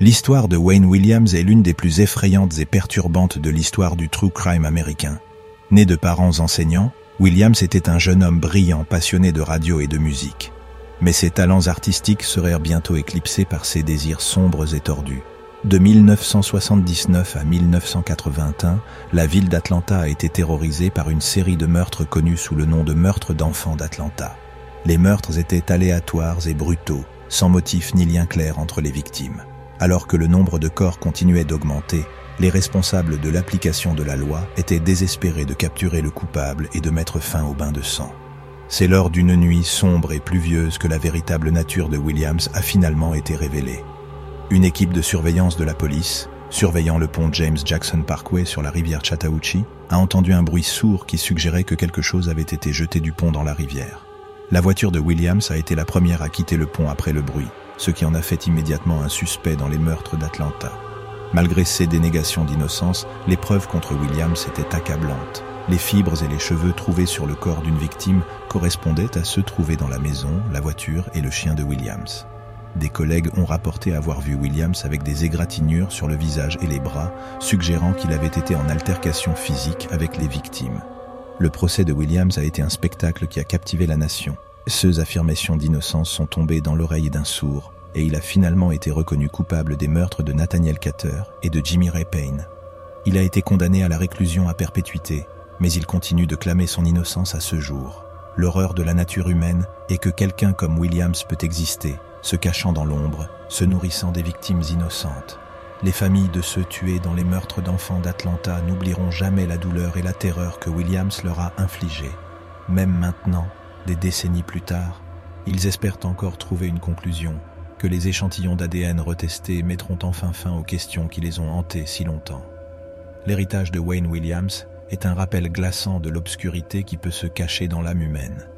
L'histoire de Wayne Williams est l'une des plus effrayantes et perturbantes de l'histoire du true crime américain. Né de parents enseignants, Williams était un jeune homme brillant, passionné de radio et de musique. Mais ses talents artistiques seraient bientôt éclipsés par ses désirs sombres et tordus. De 1979 à 1981, la ville d'Atlanta a été terrorisée par une série de meurtres connus sous le nom de meurtres d'enfants d'Atlanta. Les meurtres étaient aléatoires et brutaux, sans motif ni lien clair entre les victimes. Alors que le nombre de corps continuait d'augmenter, les responsables de l'application de la loi étaient désespérés de capturer le coupable et de mettre fin au bain de sang. C'est lors d'une nuit sombre et pluvieuse que la véritable nature de Williams a finalement été révélée. Une équipe de surveillance de la police, surveillant le pont James Jackson Parkway sur la rivière Chattahoochee, a entendu un bruit sourd qui suggérait que quelque chose avait été jeté du pont dans la rivière. La voiture de Williams a été la première à quitter le pont après le bruit, ce qui en a fait immédiatement un suspect dans les meurtres d'Atlanta. Malgré ses dénégations d'innocence, les preuves contre Williams étaient accablantes. Les fibres et les cheveux trouvés sur le corps d'une victime correspondaient à ceux trouvés dans la maison, la voiture et le chien de Williams. Des collègues ont rapporté avoir vu Williams avec des égratignures sur le visage et les bras, suggérant qu'il avait été en altercation physique avec les victimes. Le procès de Williams a été un spectacle qui a captivé la nation. Ces affirmations d'innocence sont tombées dans l'oreille d'un sourd, et il a finalement été reconnu coupable des meurtres de Nathaniel Cater et de Jimmy Ray Payne. Il a été condamné à la réclusion à perpétuité, mais il continue de clamer son innocence à ce jour. L'horreur de la nature humaine est que quelqu'un comme Williams peut exister, se cachant dans l'ombre, se nourrissant des victimes innocentes. Les familles de ceux tués dans les meurtres d'enfants d'Atlanta n'oublieront jamais la douleur et la terreur que Williams leur a infligées. Même maintenant, des décennies plus tard, ils espèrent encore trouver une conclusion, que les échantillons d'ADN retestés mettront enfin fin aux questions qui les ont hantés si longtemps. L'héritage de Wayne Williams est un rappel glaçant de l'obscurité qui peut se cacher dans l'âme humaine.